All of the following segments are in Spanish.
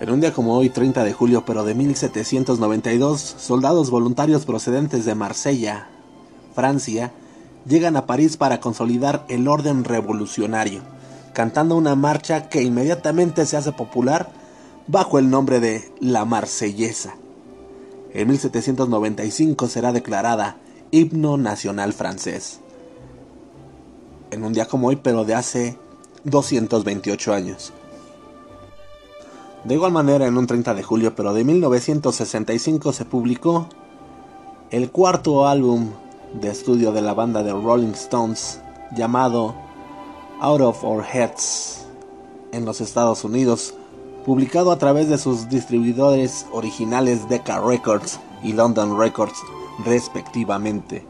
En un día como hoy, 30 de julio, pero de 1792, soldados voluntarios procedentes de Marsella, Francia, llegan a París para consolidar el orden revolucionario, cantando una marcha que inmediatamente se hace popular bajo el nombre de La Marsellesa. En 1795 será declarada himno nacional francés. En un día como hoy, pero de hace 228 años. De igual manera, en un 30 de julio, pero de 1965 se publicó el cuarto álbum de estudio de la banda de Rolling Stones llamado Out of Our Heads en los Estados Unidos, publicado a través de sus distribuidores originales Decca Records y London Records respectivamente,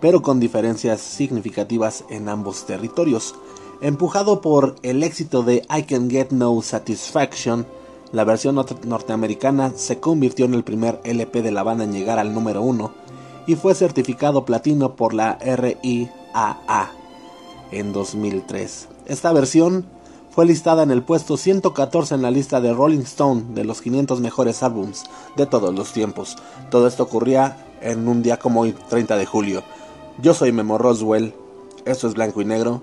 pero con diferencias significativas en ambos territorios. Empujado por el éxito de I Can Get No Satisfaction, la versión norteamericana se convirtió en el primer LP de la banda en llegar al número uno y fue certificado platino por la RIAA en 2003. Esta versión fue listada en el puesto 114 en la lista de Rolling Stone de los 500 mejores álbums de todos los tiempos. Todo esto ocurría en un día como hoy, 30 de julio. Yo soy Memo Roswell, esto es Blanco y Negro,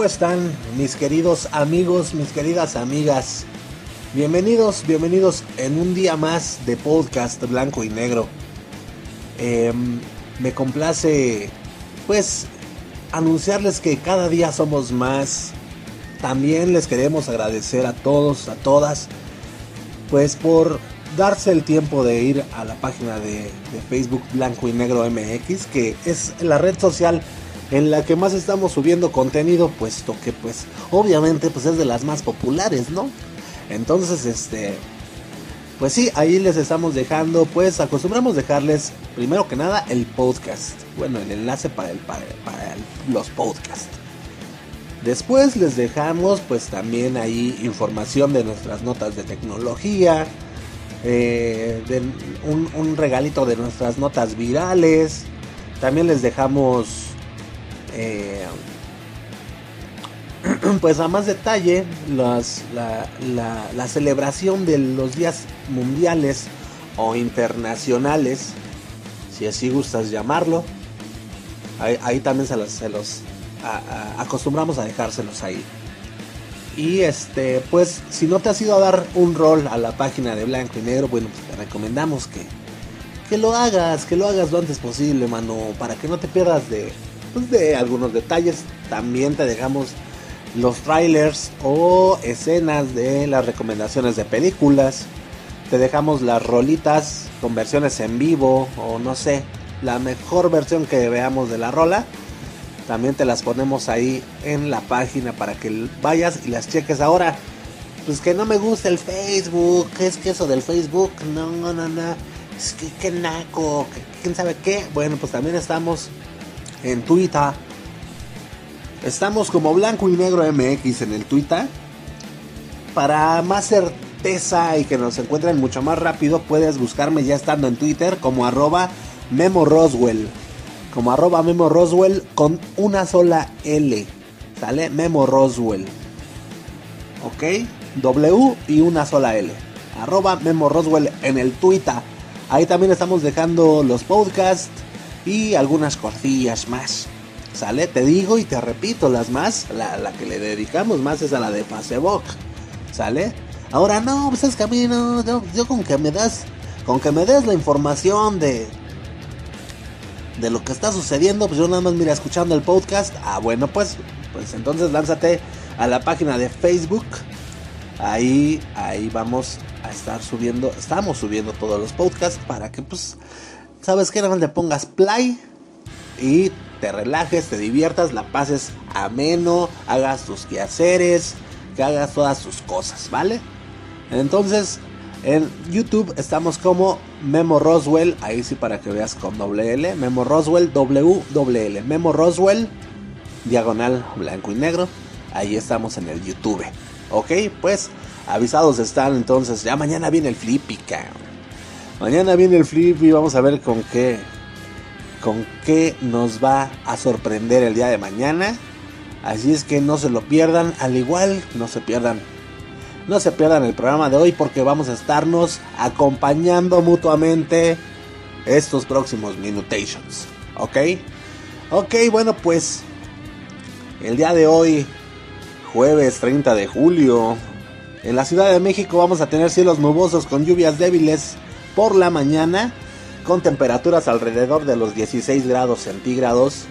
¿Cómo están mis queridos amigos, mis queridas amigas? Bienvenidos, bienvenidos en un día más de podcast blanco y negro. Em, me complace pues anunciarles que cada día somos más. También les queremos agradecer a todos, a todas, pues por darse el tiempo de ir a la página de, de Facebook Blanco y Negro MX, que es la red social en la que más estamos subiendo contenido, puesto que pues obviamente pues es de las más populares, ¿no? Entonces, este pues sí, ahí les estamos dejando, pues acostumbramos dejarles primero que nada el podcast, bueno, el enlace para el para, los podcasts. Después les dejamos pues también ahí información de nuestras notas de tecnología, eh, de un, un regalito de nuestras notas virales. También les dejamos eh, pues a más detalle, la, celebración de los días mundiales o internacionales, si así gustas llamarlo, ahí, también se los, se los acostumbramos a dejárselos ahí. Y este, pues, si no te has ido a dar un rol a la página de Blanco y Negro, bueno, pues te recomendamos que, que lo hagas, que lo hagas lo antes posible, mano, para que no te pierdas de, pues, de algunos detalles. También te dejamos los trailers o escenas de las recomendaciones de películas. Te dejamos las rolitas con versiones en vivo o no sé, la mejor versión que veamos de la rola. También te las ponemos ahí en la página para que vayas y las cheques ahora. Pues que no me gusta el Facebook, ¿qué es que eso del Facebook? No, no, no, es que, que naco, quién sabe qué. Bueno, pues también estamos en Twitter. Estamos como Blanco y Negro MX en el Twitter. Para más certeza y que nos encuentren mucho más rápido, puedes buscarme ya estando en Twitter como arroba Memo Roswell. Como arroba Memo Roswell con una sola L. ¿Sale? Memo Roswell. ¿Ok? W y una sola L. Arroba Memo Roswell en el Twitter. Ahí también estamos dejando los podcasts y algunas corcillas más. ¿Sale? Te digo y te repito, las más, la, que le dedicamos más es a la de Facebook. ¿Sale? Ahora no, pues es que a mí no, yo, con que me das, Con que me des la información de de lo que está sucediendo, pues yo nada más mira escuchando el podcast. Ah, bueno, pues pues entonces lánzate a la página de Facebook. Ahí ahí vamos a estar subiendo, estamos subiendo todos los podcasts para que pues sabes que nada le pongas play y te relajes, te diviertas, la pases ameno, hagas tus quehaceres, que hagas todas tus cosas, ¿vale? Entonces, en YouTube estamos como Memo Roswell, ahí sí para que veas con doble L, Memo Roswell, W, Memo Roswell, diagonal blanco y negro, ahí estamos en el YouTube, ¿ok? Pues avisados están entonces, ya mañana viene el Flippy, Mañana viene el Flippy, vamos a ver con qué, con qué nos va a sorprender el día de mañana. Así es que no se lo pierdan, al igual no se pierdan no se pierdan el programa de hoy porque vamos a estarnos acompañando mutuamente estos próximos minutations. ¿Ok? Ok, bueno pues el día de hoy, jueves 30 de julio, en la Ciudad de México vamos a tener cielos nubosos con lluvias débiles por la mañana, con temperaturas alrededor de los 16 grados centígrados.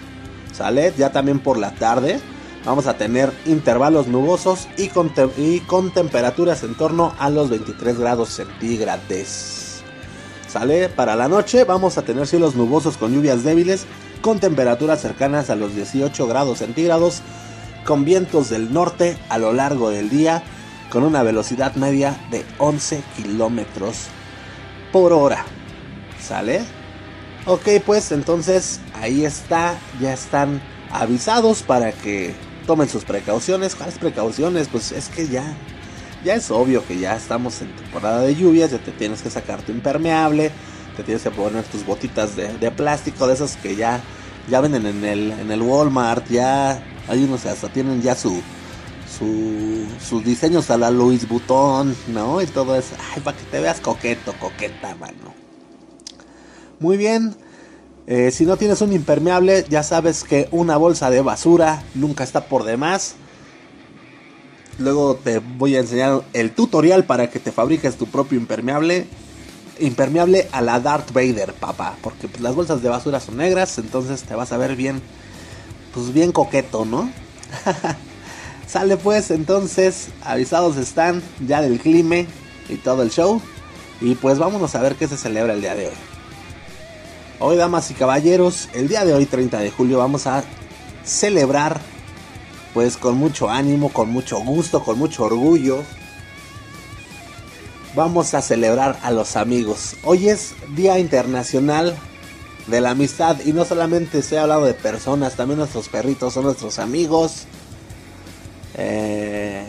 ¿Sale? Ya también por la tarde vamos a tener intervalos nubosos y con, y con temperaturas en torno a los 23 grados centígrados. ¿Sale? Para la noche vamos a tener cielos nubosos con lluvias débiles, con temperaturas cercanas a los 18 grados centígrados, con vientos del norte a lo largo del día, con una velocidad media de 11 kilómetros por hora. ¿Sale? Ok, pues entonces ahí está, ya están avisados para que tomen sus precauciones. ¿Cuáles precauciones? Pues es que ya, ya es obvio que ya estamos en temporada de lluvias, ya te tienes que sacar tu impermeable, te tienes que poner tus botitas de, plástico, de esas que ya, ya venden en el, en el Walmart, ya hay unos hasta tienen ya su, su, sus diseños a la Louis Vuitton, ¿no? Y todo eso, ay, para que te veas coqueto, coqueta, mano. Muy bien. Eh, si no tienes un impermeable, ya sabes que una bolsa de basura nunca está por demás. Luego te voy a enseñar el tutorial para que te fabriques tu propio impermeable. Impermeable a la Darth Vader, papá. Porque pues, las bolsas de basura son negras, entonces te vas a ver bien, pues bien coqueto, ¿no? Sale pues, entonces, avisados están ya del clima y todo el show. Y pues vámonos a ver qué se celebra el día de hoy. Hoy, damas y caballeros, el día de hoy, 30 de julio, vamos a celebrar, pues con mucho ánimo, con mucho gusto, con mucho orgullo. Vamos a celebrar a los amigos. Hoy es Día Internacional de la Amistad y no solamente estoy hablando de personas, también nuestros perritos son nuestros amigos. Eh,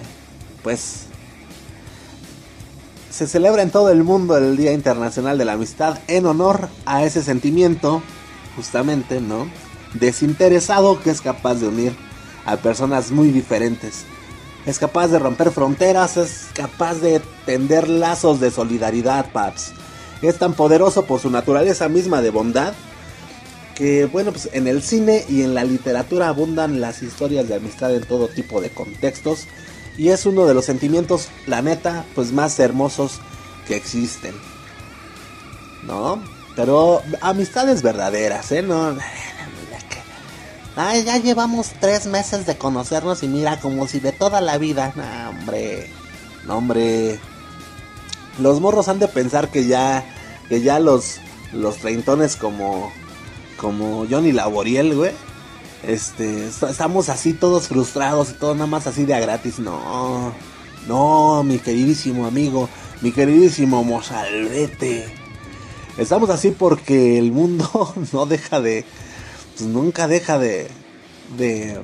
pues se celebra en todo el mundo el Día Internacional de la Amistad en honor a ese sentimiento, justamente, ¿no? Desinteresado que es capaz de unir a personas muy diferentes. Es capaz de romper fronteras, es capaz de tender lazos de solidaridad, paps. Es tan poderoso por su naturaleza misma de bondad bueno, pues en el cine y en la literatura abundan las historias de amistad en todo tipo de contextos y es uno de los sentimientos, la neta, pues más hermosos que existen. ¿No? Pero amistades verdaderas, ¿eh? No. Ay, ya llevamos tres meses de conocernos y mira, como si de toda la vida. No, hombre. No, hombre. Los morros han de pensar que ya. Que ya los. Los treintones como. Como Johnny Laboriel, güey este, estamos así todos frustrados y todo nada más así de a gratis. No, no, mi queridísimo amigo, mi queridísimo mozalbete. Estamos así porque el mundo no deja de, pues nunca deja de, de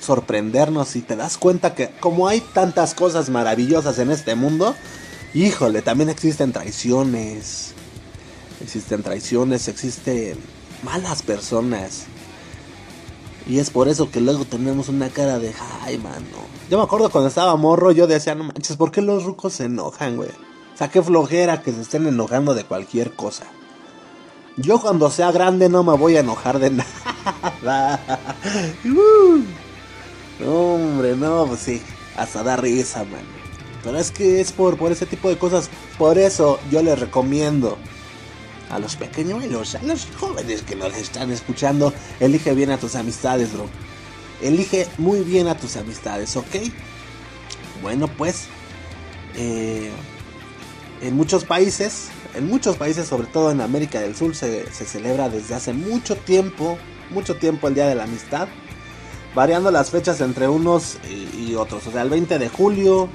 sorprendernos y te das cuenta que como hay tantas cosas maravillosas en este mundo, híjole, también existen traiciones. Existen traiciones, existen malas personas. Y es por eso que luego tenemos una cara de, ay, mano. Yo me acuerdo cuando estaba morro, yo decía, no manches, ¿por qué los rucos se enojan, güey? O sea, qué flojera que se estén enojando de cualquier cosa. Yo cuando sea grande no me voy a enojar de nada. hombre, no, pues sí, hasta da risa, man. Pero es que es por, por ese tipo de cosas. Por eso yo les recomiendo a los pequeñuelos, a los jóvenes que nos están escuchando, elige bien a tus amistades, bro. Elige muy bien a tus amistades, ¿ok? Bueno, pues, eh, en muchos países, en muchos países, sobre todo en América del Sur, se, se celebra desde hace mucho tiempo, mucho tiempo el Día de la Amistad, variando las fechas entre unos y, otros. O sea, el 20 de julio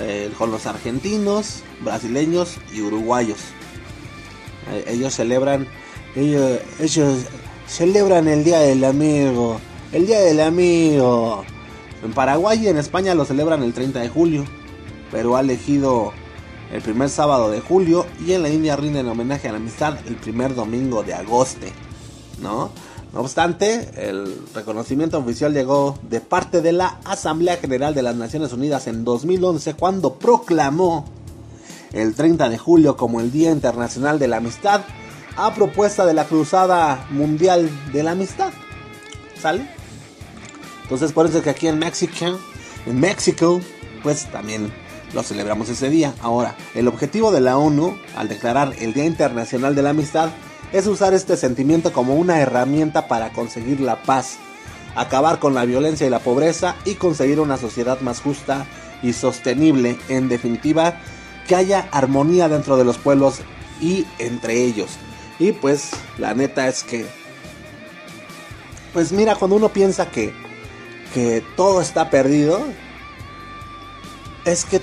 eh, con los argentinos, brasileños y uruguayos. Eh, ellos celebran, ellos, ellos celebran el Día del Amigo, el Día del Amigo. En Paraguay y en España lo celebran el 30 de julio, pero ha elegido el primer sábado de julio y en la India rinden homenaje a la amistad el primer domingo de agosto, ¿no? No obstante, el reconocimiento oficial llegó de parte de la Asamblea General de las Naciones Unidas en 2011 cuando proclamó el 30 de julio como el Día Internacional de la Amistad a propuesta de la Cruzada Mundial de la Amistad. ¿Sale? Entonces por eso es que aquí en México, en México, pues también lo celebramos ese día. Ahora, el objetivo de la ONU al declarar el Día Internacional de la Amistad es usar este sentimiento como una herramienta para conseguir la paz, acabar con la violencia y la pobreza y conseguir una sociedad más justa y sostenible. En definitiva, que haya armonía dentro de los pueblos y entre ellos. Y pues la neta es que, pues mira, cuando uno piensa que, que todo está perdido, es que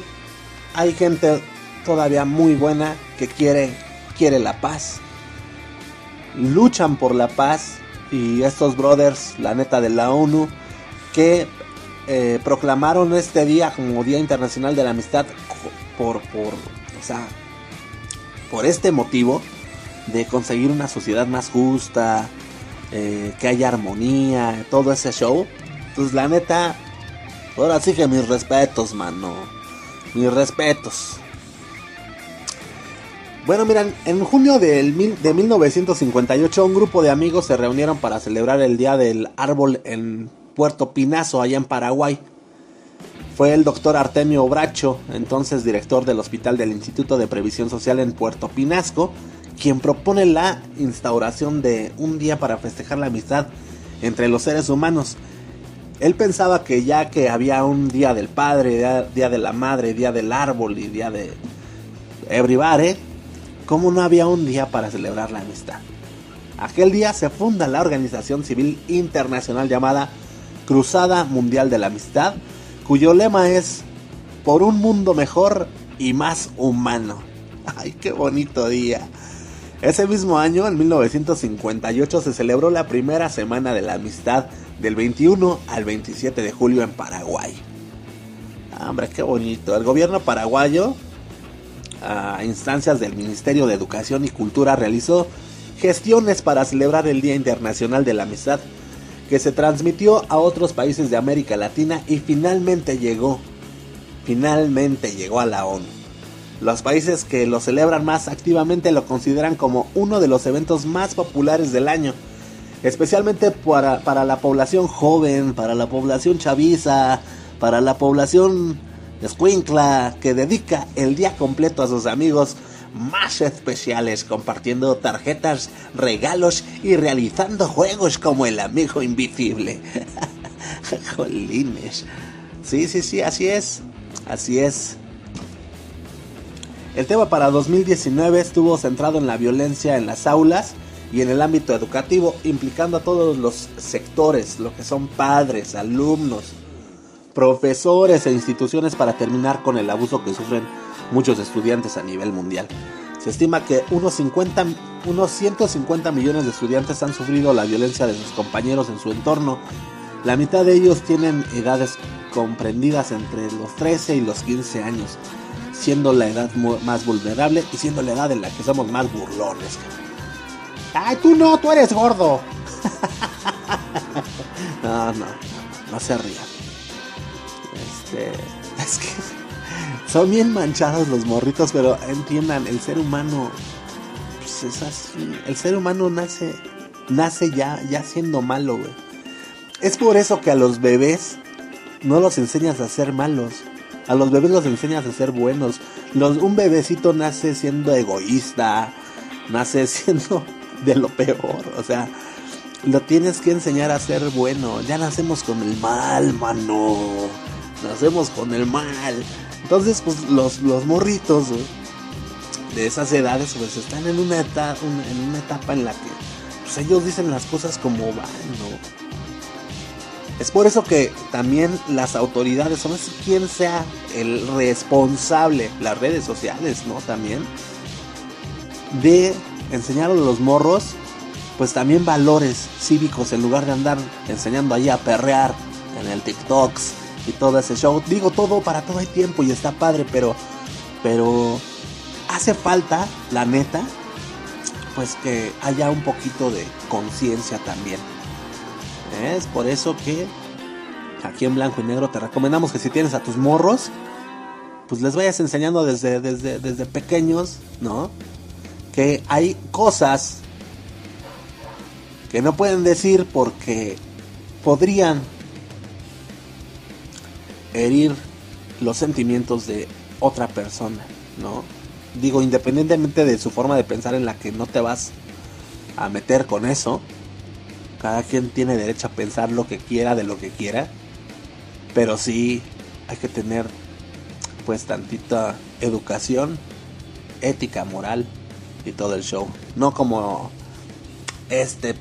hay gente todavía muy buena que quiere, quiere la paz. Luchan por la paz y estos brothers, la neta de la ONU, que eh, proclamaron este día como Día Internacional de la Amistad por, por, o sea, por este motivo de conseguir una sociedad más justa, eh, que haya armonía, todo ese show. Pues la neta, ahora sí que mis respetos, mano. Mis respetos. Bueno, miran, en junio del mil, de 1958 un grupo de amigos se reunieron para celebrar el Día del Árbol en Puerto Pinazo, allá en Paraguay. Fue el doctor Artemio Bracho, entonces director del Hospital del Instituto de Previsión Social en Puerto Pinasco, quien propone la instauración de un día para festejar la amistad entre los seres humanos. Él pensaba que ya que había un día del padre, día, de la madre, día del árbol y día de everybody, ¿cómo no había un día para celebrar la amistad? Aquel día se funda la organización civil internacional llamada Cruzada Mundial de la Amistad, cuyo lema es por un mundo mejor y más humano. ¡Ay, qué bonito día! Ese mismo año, en 1958, se celebró la primera Semana de la Amistad del 21 al 27 de julio en Paraguay. Hombre, qué bonito. El gobierno paraguayo, a instancias del Ministerio de Educación y Cultura, realizó gestiones para celebrar el Día Internacional de la Amistad, que se transmitió a otros países de América Latina y finalmente llegó, finalmente llegó a la ONU. Los países que lo celebran más activamente lo consideran como uno de los eventos más populares del año, especialmente para, para la población joven, para la población chaviza, para la población escuincla que dedica el día completo a sus amigos más especiales, compartiendo tarjetas, regalos y realizando juegos como el amigo invisible. Jolines. Sí, sí, sí, así es. Así es. El tema para 2019 estuvo centrado en la violencia en las aulas y en el ámbito educativo, implicando a todos los sectores, lo que son padres, alumnos, profesores e instituciones para terminar con el abuso que sufren muchos estudiantes a nivel mundial. Se estima que unos, 50, unos 150 millones de estudiantes han sufrido la violencia de sus compañeros en su entorno. La mitad de ellos tienen edades comprendidas entre los 13 y los 15 años, siendo la edad más vulnerable y siendo la edad en la que somos más burlones. ¡Ay, tú no! ¡Tú eres gordo! no, no, no se rían. Este, es que son bien manchados los morritos, pero entiendan, el ser humano pues es así. El ser humano nace nace ya ya siendo malo. Es por eso que a los bebés no los enseñas a ser malos. A los bebés los enseñas a ser buenos. Un bebecito nace siendo egoísta, nace siendo de lo peor. O sea, lo tienes que enseñar a ser bueno. Ya nacemos con el mal, mano. Nacemos con el mal. Entonces, pues los, los morritos de esas edades, pues están en una, etapa, en una etapa en la que pues, ellos dicen las cosas como van, ¿no? Es por eso que también las autoridades, no sé quién sea el responsable, las redes sociales, ¿no? También, de enseñar a los morros, pues también valores cívicos en lugar de andar enseñando ahí a perrear en el TikToks y todo ese show. Digo todo para todo el tiempo y está padre, pero, pero hace falta, la neta, pues que haya un poquito de conciencia también. Es por eso que aquí en blanco y negro te recomendamos que si tienes a tus morros, pues les vayas enseñando desde, desde, desde pequeños, ¿no? Que hay cosas que no pueden decir porque podrían herir los sentimientos de otra persona, ¿no? Digo, independientemente de su forma de pensar en la que no te vas a meter con eso, cada quien tiene derecho a pensar lo que quiera de lo que quiera, pero sí hay que tener pues tantita educación, ética, moral y todo el show. No como este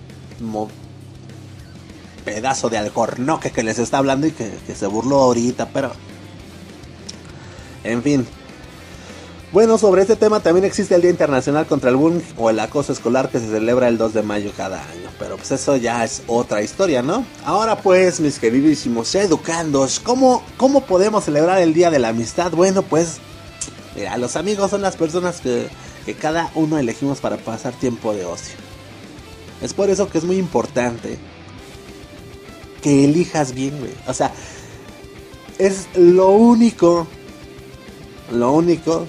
pedazo de alcornoque que les está hablando y que, se burló ahorita, pero... En fin, bueno, sobre este tema también existe el Día Internacional contra el Bullying o el Acoso Escolar que se celebra el 2 de mayo cada año. Pero pues eso ya es otra historia, ¿no? Ahora pues, mis queridísimos educandos, ¿cómo, cómo podemos celebrar el Día de la Amistad? Bueno, pues, mira, los amigos son las personas que cada uno elegimos para pasar tiempo de ocio. Es por eso que es muy importante que elijas bien, güey. O sea, es lo único, lo único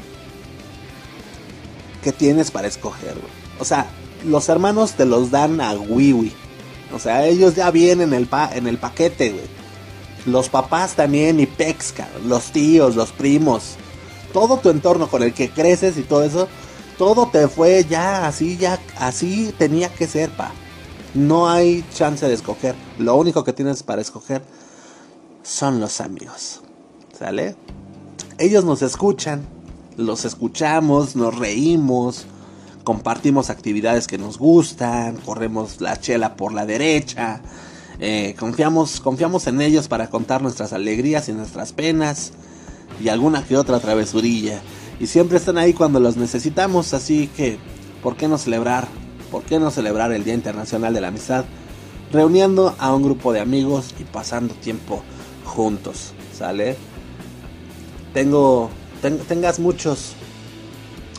que tienes para escoger, güey. O sea, los hermanos te los dan a Wiwi. O sea, ellos ya vienen en el, pa en el paquete, güey. Los papás también y Pexca, los tíos, los primos. Todo tu entorno con el que creces y todo eso, todo te fue ya así, ya así tenía que ser, pa. No hay chance de escoger. Lo único que tienes para escoger son los amigos. ¿Sale? Ellos nos escuchan, los escuchamos, nos reímos, compartimos actividades que nos gustan, corremos la chela por la derecha, eh, confiamos, confiamos en ellos para contar nuestras alegrías y nuestras penas y alguna que otra travesurilla. Y siempre están ahí cuando los necesitamos, así que, ¿por qué no celebrar? ¿Por qué no celebrar el Día Internacional de la Amistad? Reuniendo a un grupo de amigos y pasando tiempo juntos, ¿sale? Tengo tengas muchos,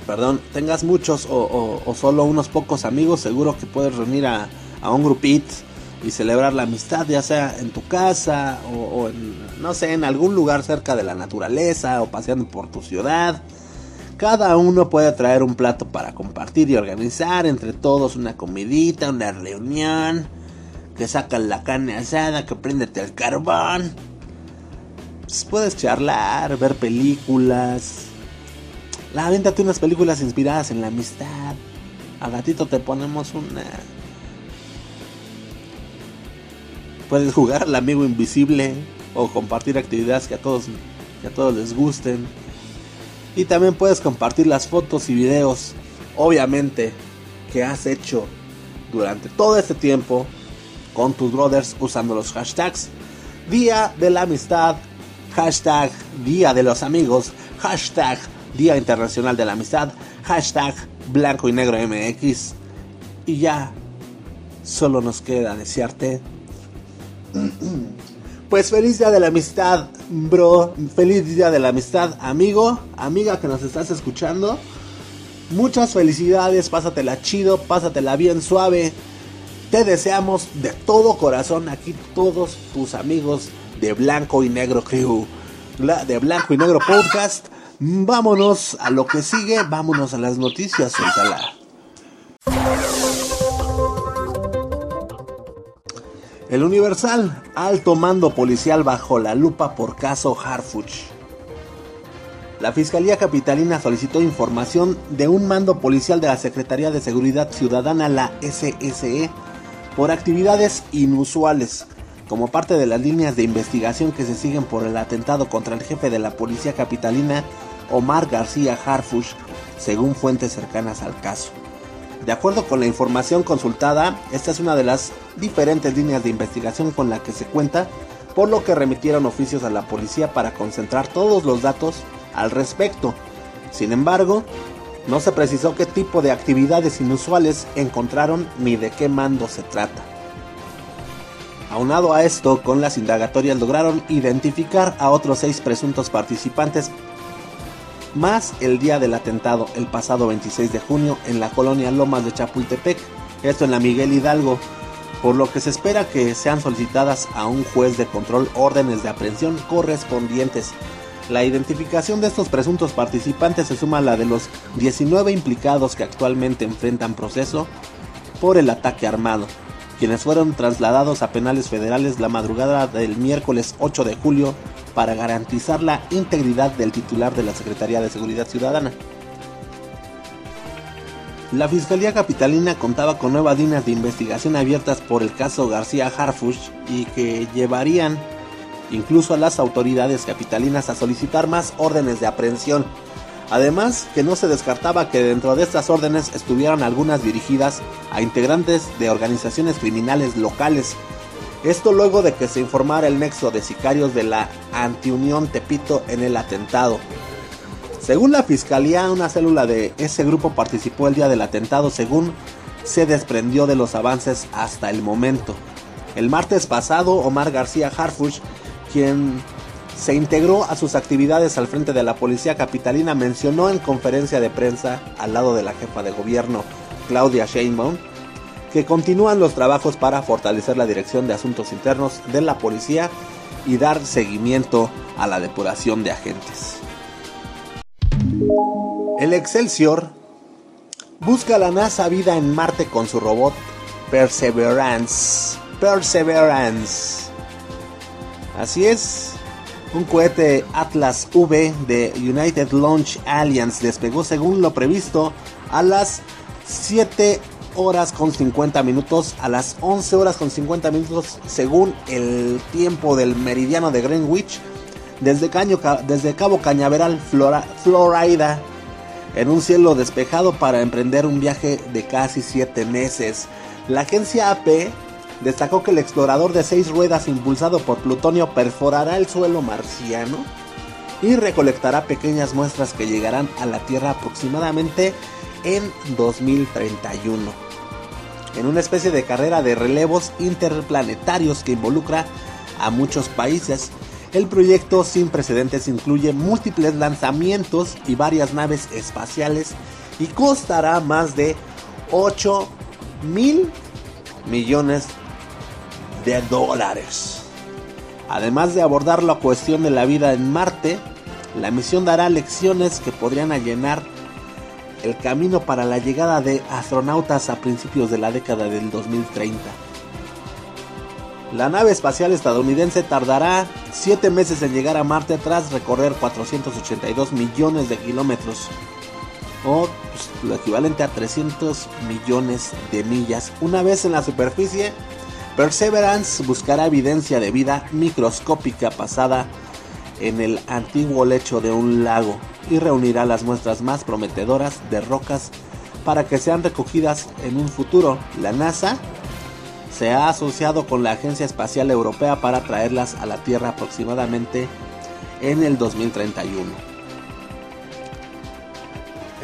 perdón, tengas muchos o, solo unos pocos amigos, seguro que puedes reunir a, un grupito y celebrar la amistad, ya sea en tu casa o, en, no sé, en algún lugar cerca de la naturaleza o paseando por tu ciudad. Cada uno puede traer un plato para compartir y organizar entre todos una comidita, una reunión, que sacan la carne asada, que prendete el carbón pues, puedes charlar, ver películas. La véntate unas películas inspiradas en la amistad. A gatito te ponemos una. Puedes jugar al amigo invisible o compartir actividades que a todos que a todos les gusten. Y también puedes compartir las fotos y videos, obviamente, que has hecho durante todo este tiempo con tus brothers usando los hashtags Día de la Amistad hashtag Día de los Amigos, hashtag Día Internacional de la Amistad, hashtag Blanco y Negro MX. Y ya, solo nos queda desearte. Pues feliz día de la amistad, bro. Feliz día de la amistad, amigo, amiga que nos estás escuchando. Muchas felicidades, pásatela chido, pásatela bien suave. Te deseamos de todo corazón aquí todos tus amigos de Blanco y Negro Crew, de Blanco y Negro Podcast. Vámonos a lo que sigue, vámonos a las noticias, suéltala. El Universal, alto mando policial bajo la lupa por caso Harfuch. la Fiscalía Capitalina solicitó información de un mando policial de la Secretaría de Seguridad Ciudadana, la SSE, por actividades inusuales, como parte de las líneas de investigación que se siguen por el atentado contra el jefe de la Policía Capitalina, Omar García Harfush, según fuentes cercanas al caso. De acuerdo con la información consultada, esta es una de las diferentes líneas de investigación con la que se cuenta, por lo que remitieron oficios a la policía para concentrar todos los datos al respecto. Sin embargo, no se precisó qué tipo de actividades inusuales encontraron ni de qué mando se trata. Aunado a esto, con las indagatorias lograron identificar a otros seis presuntos participantes más el día del atentado el pasado 26 de junio en la colonia Lomas de Chapultepec, esto en la Miguel Hidalgo, por lo que se espera que sean solicitadas a un juez de control órdenes de aprehensión correspondientes. La identificación de estos presuntos participantes se suma a la de los 19 implicados que actualmente enfrentan proceso por el ataque armado, quienes fueron trasladados a penales federales la madrugada del miércoles 8 de julio para garantizar la integridad del titular de la Secretaría de Seguridad Ciudadana. La Fiscalía Capitalina contaba con nuevas líneas de investigación abiertas por el caso García Harfush y que llevarían incluso a las autoridades capitalinas a solicitar más órdenes de aprehensión. Además, que no se descartaba que dentro de estas órdenes estuvieran algunas dirigidas a integrantes de organizaciones criminales locales esto luego de que se informara el nexo de sicarios de la Antiunión Tepito en el atentado. Según la fiscalía, una célula de ese grupo participó el día del atentado según se desprendió de los avances hasta el momento. El martes pasado, Omar García Harfush, quien se integró a sus actividades al frente de la policía capitalina, mencionó en conferencia de prensa al lado de la jefa de gobierno, Claudia Sheinbaum, que continúan los trabajos para fortalecer la dirección de asuntos internos de la policía y dar seguimiento a la depuración de agentes. El Excelsior busca la NASA vida en Marte con su robot Perseverance. Perseverance. Así es, un cohete Atlas V de United Launch Alliance despegó según lo previsto a las 7 horas con 50 minutos a las 11 horas con 50 minutos según el tiempo del meridiano de Greenwich desde, Caño, desde Cabo Cañaveral, Florida, en un cielo despejado para emprender un viaje de casi 7 meses. La agencia AP destacó que el explorador de 6 ruedas impulsado por plutonio perforará el suelo marciano y recolectará pequeñas muestras que llegarán a la Tierra aproximadamente en 2031 en una especie de carrera de relevos interplanetarios que involucra a muchos países. El proyecto sin precedentes incluye múltiples lanzamientos y varias naves espaciales y costará más de 8 mil millones de dólares. Además de abordar la cuestión de la vida en Marte, la misión dará lecciones que podrían allenar el camino para la llegada de astronautas a principios de la década del 2030. La nave espacial estadounidense tardará 7 meses en llegar a Marte tras recorrer 482 millones de kilómetros, o pues, lo equivalente a 300 millones de millas. Una vez en la superficie, Perseverance buscará evidencia de vida microscópica pasada en el antiguo lecho de un lago y reunirá las muestras más prometedoras de rocas para que sean recogidas en un futuro. La NASA se ha asociado con la Agencia Espacial Europea para traerlas a la Tierra aproximadamente en el 2031.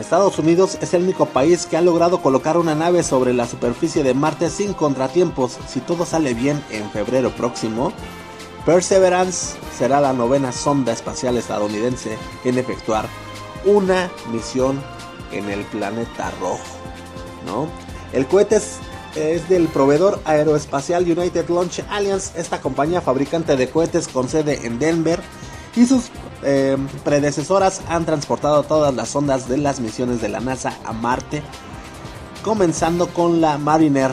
Estados Unidos es el único país que ha logrado colocar una nave sobre la superficie de Marte sin contratiempos. Si todo sale bien en febrero próximo, Perseverance será la novena sonda espacial estadounidense en efectuar una misión en el planeta rojo. ¿no? El cohete es, del proveedor aeroespacial United Launch Alliance, esta compañía fabricante de cohetes con sede en Denver, y sus eh, predecesoras han transportado todas las sondas de las misiones de la NASA a Marte, comenzando con la Mariner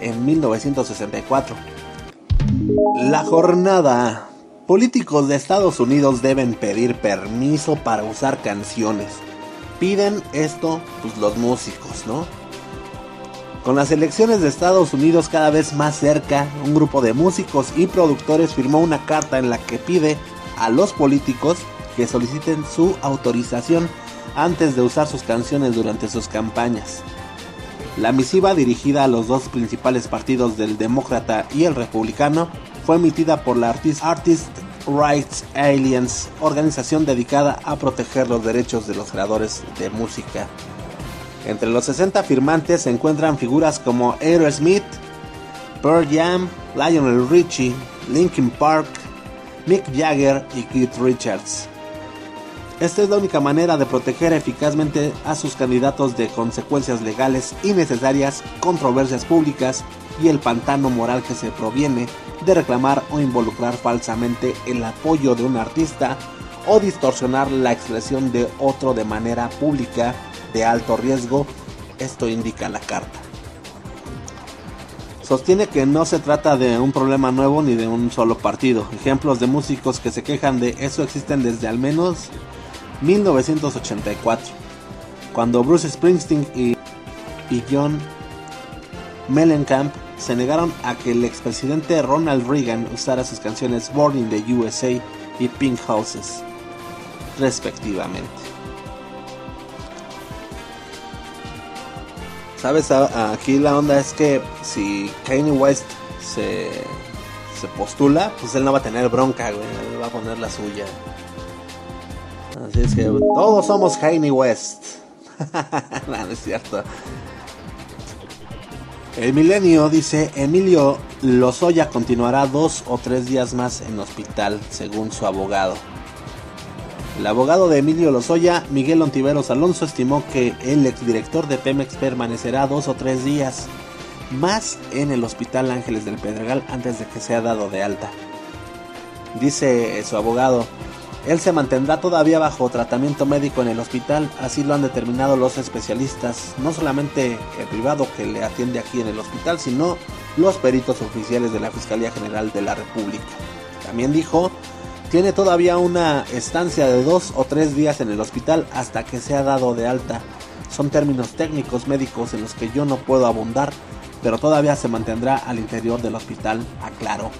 en 1964. La jornada Políticos de Estados Unidos deben pedir permiso para usar canciones. Piden esto pues los músicos, ¿no? Con las elecciones de Estados Unidos cada vez más cerca, un grupo de músicos y productores firmó una carta en la que pide a los políticos que soliciten su autorización antes de usar sus canciones durante sus campañas. La misiva dirigida a los dos principales partidos del demócrata y el republicano fue emitida por la Artist, Artist Rights Alliance, organización dedicada a proteger los derechos de los creadores de música. Entre los 60 firmantes se encuentran figuras como Aerosmith, Pearl Jam, Lionel Richie, Linkin Park, Mick Jagger y Keith Richards. Esta es la única manera de proteger eficazmente a sus candidatos de consecuencias legales innecesarias, controversias públicas y el pantano moral que se proviene de reclamar o involucrar falsamente el apoyo de un artista o distorsionar la expresión de otro de manera pública de alto riesgo. Esto indica la carta. Sostiene que no se trata de un problema nuevo ni de un solo partido. Ejemplos de músicos que se quejan de eso existen desde al menos 1984, cuando Bruce Springsteen y, John Mellencamp se negaron a que el expresidente Ronald Reagan usara sus canciones Born in the USA y Pink Houses, respectivamente. Sabes, aquí la onda es que si Kanye West se, se postula, pues él no va a tener bronca, güey, él va a poner la suya. Así es que todos somos Kanye West. no, es cierto. El milenio dice Emilio Lozoya continuará dos o tres días más en hospital, según su abogado. El abogado de Emilio Lozoya, Miguel Ontiveros Alonso, estimó que el exdirector de Pemex permanecerá dos o tres días más en el Hospital Ángeles del Pedregal antes de que sea dado de alta. Dice su abogado, él se mantendrá todavía bajo tratamiento médico en el hospital, así lo han determinado los especialistas, no solamente el privado que le atiende aquí en el hospital, sino los peritos oficiales de la Fiscalía General de la República. También dijo, tiene todavía una estancia de dos o tres días en el hospital hasta que sea dado de alta. Son términos técnicos médicos en los que yo no puedo abundar, pero todavía se mantendrá al interior del hospital, aclaró.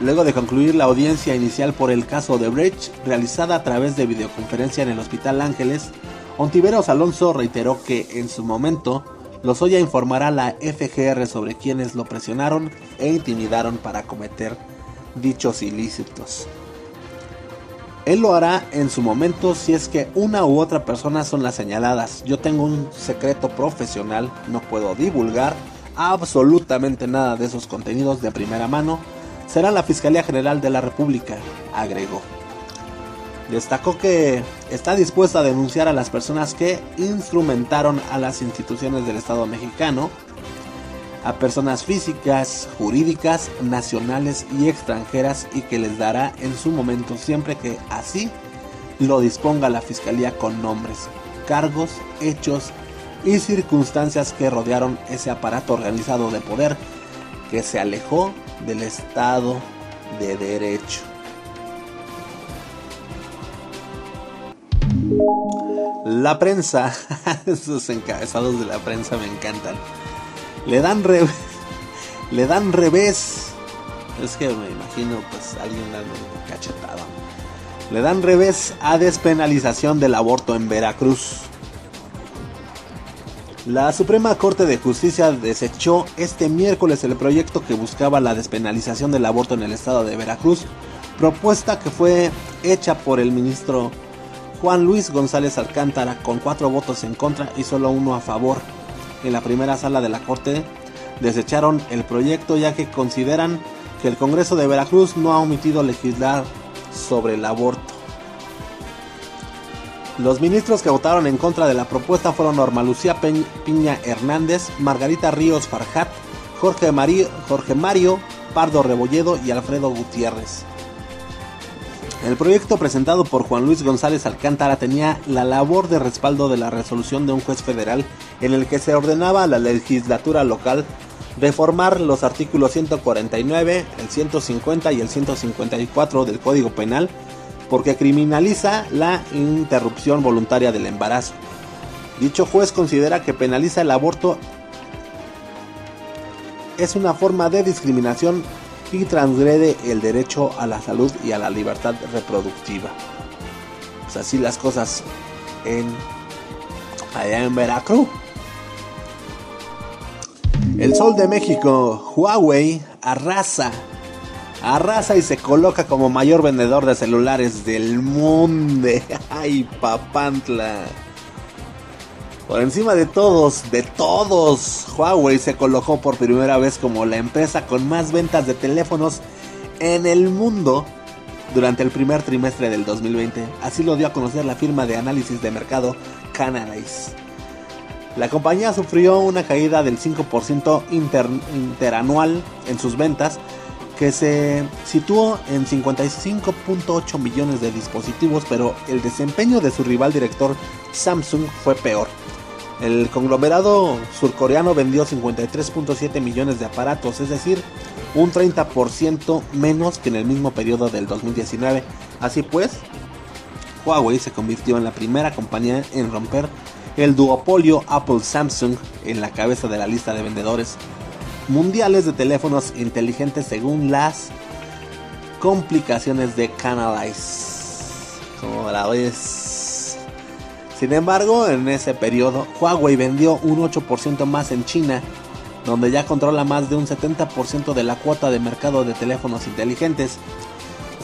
Luego de concluir la audiencia inicial por el caso de Brecht, realizada a través de videoconferencia en el Hospital Ángeles, Ontiveros Alonso reiteró que en su momento Lozoya informará a la FGR sobre quienes lo presionaron e intimidaron para cometer dichos ilícitos. Él lo hará en su momento si es que una u otra persona son las señaladas. Yo tengo un secreto profesional, no puedo divulgar absolutamente nada de esos contenidos de primera mano será la Fiscalía General de la República, agregó. Destacó que está dispuesta a denunciar a las personas que instrumentaron a las instituciones del Estado mexicano, a personas físicas, jurídicas, nacionales y extranjeras y que les dará en su momento siempre que así lo disponga la Fiscalía con nombres, cargos, hechos y circunstancias que rodearon ese aparato organizado de poder que se alejó del Estado de Derecho. La prensa, esos encabezados de la prensa me encantan. Le dan revés, le dan revés. Es que me imagino pues alguien dando cachetada. Le dan revés a despenalización del aborto en Veracruz. La Suprema Corte de Justicia desechó este miércoles el proyecto que buscaba la despenalización del aborto en el estado de Veracruz, propuesta que fue hecha por el ministro Juan Luis González Alcántara con cuatro votos en contra y solo uno a favor. En la primera sala de la Corte desecharon el proyecto ya que consideran que el Congreso de Veracruz no ha omitido legislar sobre el aborto. Los ministros que votaron en contra de la propuesta fueron Norma Lucía Piña Hernández, Margarita Ríos Farjat, Jorge Jorge Mario Pardo Rebolledo y Alfredo Gutiérrez. El proyecto presentado por Juan Luis González Alcántara tenía la labor de respaldo de la resolución de un juez federal en el que se ordenaba a la legislatura local reformar los artículos 149, el 150 y el 154 del Código Penal porque criminaliza la interrupción voluntaria del embarazo. Dicho juez considera que penaliza el aborto es una forma de discriminación y transgrede el derecho a la salud y a la libertad reproductiva. Así las cosas en allá en Veracruz. El Sol de México, Huawei, arrasa. Arrasa y se coloca como mayor vendedor de celulares del mundo. ¡Ay, papantla! Por encima de todos, de todos, Huawei se colocó por primera vez como la empresa con más ventas de teléfonos en el mundo durante el primer trimestre del 2020. Así lo dio a conocer la firma de análisis de mercado Canalys. La compañía sufrió una caída del 5% interanual en sus ventas, que se situó en 55.8 millones de dispositivos, pero el desempeño de su rival director Samsung fue peor. El conglomerado surcoreano vendió 53.7 millones de aparatos, es decir, un 30% menos que en el mismo periodo del 2019. Así pues, Huawei se convirtió en la primera compañía en romper el duopolio Apple-Samsung en la cabeza de la lista de vendedores mundiales de teléfonos inteligentes según las complicaciones de Canalize. Como la vez. Sin embargo, en ese periodo, Huawei vendió un 8% más en China, donde ya controla más de un 70% de la cuota de mercado de teléfonos inteligentes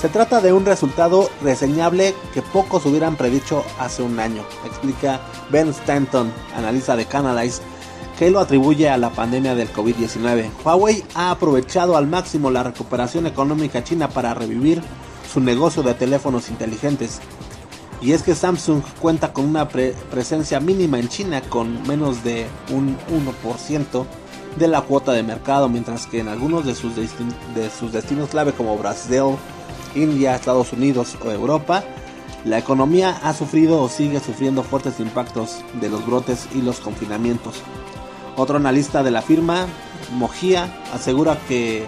se trata de un resultado reseñable que pocos hubieran predicho hace un año, explica Ben Stanton, analista de Canalize, que lo atribuye a la pandemia del COVID-19. Huawei ha aprovechado al máximo la recuperación económica china para revivir su negocio de teléfonos inteligentes. Y es que Samsung cuenta con una presencia mínima en China con menos de un 1% de la cuota de mercado, mientras que en algunos de sus, de sus destinos clave como Brasil, India, Estados Unidos o Europa, la economía ha sufrido o sigue sufriendo fuertes impactos de los brotes y los confinamientos. Otro analista de la firma, Mojía, asegura que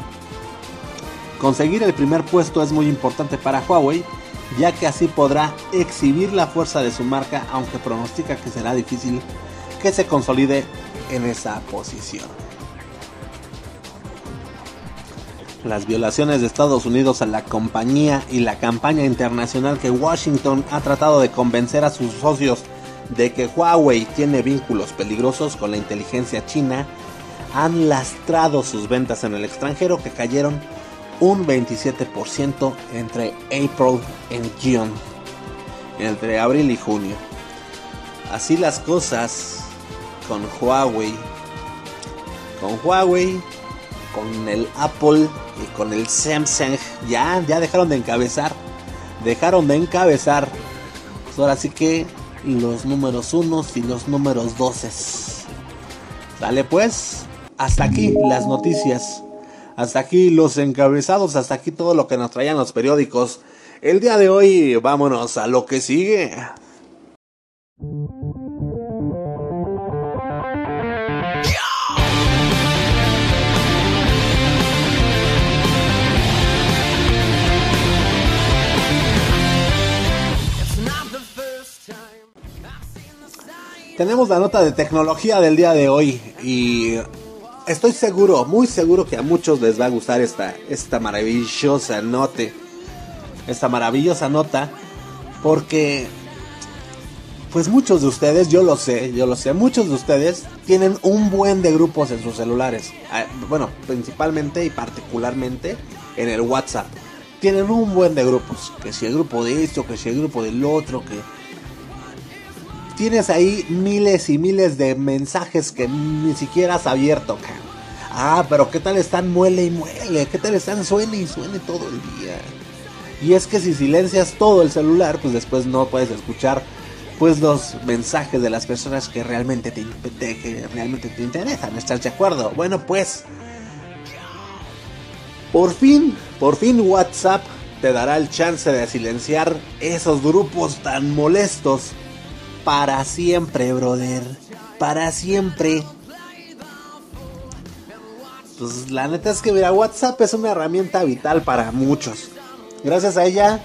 conseguir el primer puesto es muy importante para Huawei, ya que así podrá exhibir la fuerza de su marca, aunque pronostica que será difícil que se consolide en esa posición. las violaciones de Estados Unidos a la compañía y la campaña internacional que Washington ha tratado de convencer a sus socios de que Huawei tiene vínculos peligrosos con la inteligencia china han lastrado sus ventas en el extranjero que cayeron un 27% entre April y June, entre abril y junio. Así las cosas con Huawei. Con Huawei, con el Apple y con el Samsung ya, ya dejaron de encabezar. Dejaron de encabezar. Pues ahora sí que los números unos y los números 12. Sale pues. Hasta aquí las noticias. Hasta aquí los encabezados. Hasta aquí todo lo que nos traían los periódicos. El día de hoy vámonos a lo que sigue. Tenemos la nota de tecnología del día de hoy y estoy seguro, muy seguro que a muchos les va a gustar esta, esta maravillosa nota. Esta maravillosa nota porque pues muchos de ustedes, yo lo sé, yo lo sé, muchos de ustedes tienen un buen de grupos en sus celulares. Bueno, principalmente y particularmente en el WhatsApp. Tienen un buen de grupos. Que si el grupo de esto, que si el grupo del otro, que tienes ahí miles y miles de mensajes que ni siquiera has abierto, Ah, pero ¿qué tal están muele y muele? ¿Qué tal están suene y suene todo el día? Y es que si silencias todo el celular, pues después no puedes escuchar pues los mensajes de las personas que realmente te, que realmente te interesan. ¿Estás de acuerdo? Bueno, pues por fin, por fin WhatsApp te dará el chance de silenciar esos grupos tan molestos para siempre, brother. Para siempre. pues la neta es que mira, WhatsApp es una herramienta vital para muchos. Gracias a ella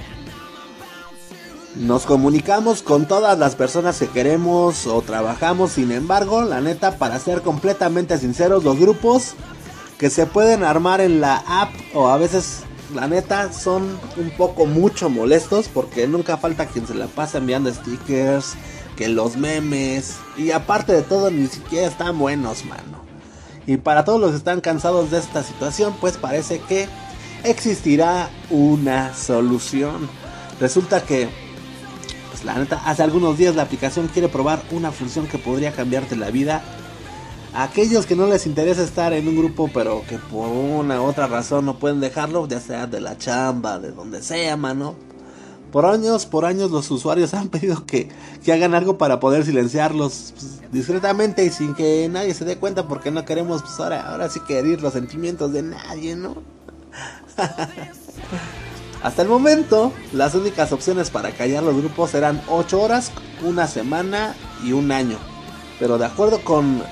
nos comunicamos con todas las personas que queremos o trabajamos. Sin embargo, la neta, para ser completamente sinceros, los grupos que se pueden armar en la app o a veces la neta son un poco mucho molestos porque nunca falta quien se la pasa enviando stickers, que los memes y aparte de todo ni siquiera están buenos, mano. Y para todos los que están cansados de esta situación, pues parece que existirá una solución. Resulta que pues la neta, hace algunos días la aplicación quiere probar una función que podría cambiarte la vida aquellos que no les interesa estar en un grupo, pero que por una u otra razón no pueden dejarlo, ya sea de la chamba, de donde sea, mano. Por años, por años los usuarios han pedido que, que hagan algo para poder silenciarlos pues, discretamente y sin que nadie se dé cuenta porque no queremos pues, ahora, sí que herir los sentimientos de nadie, ¿no? Hasta el momento, las únicas opciones para callar los grupos eran 8 horas, una semana y un año. Pero de acuerdo con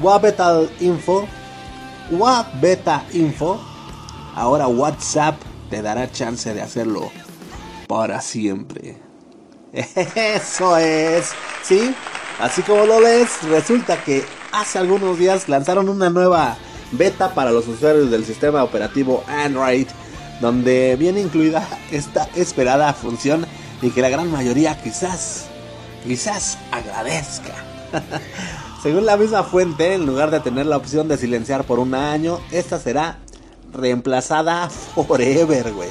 Wabeta Info, Wabeta Info, ahora WhatsApp te dará chance de hacerlo para siempre. Eso es, ¿sí? Así como lo ves, resulta que hace algunos días lanzaron una nueva beta para los usuarios del sistema operativo Android, donde viene incluida esta esperada función y que la gran mayoría quizás, quizás agradezca. Según la misma fuente, en lugar de tener la opción de silenciar por un año, esta será reemplazada forever, güey.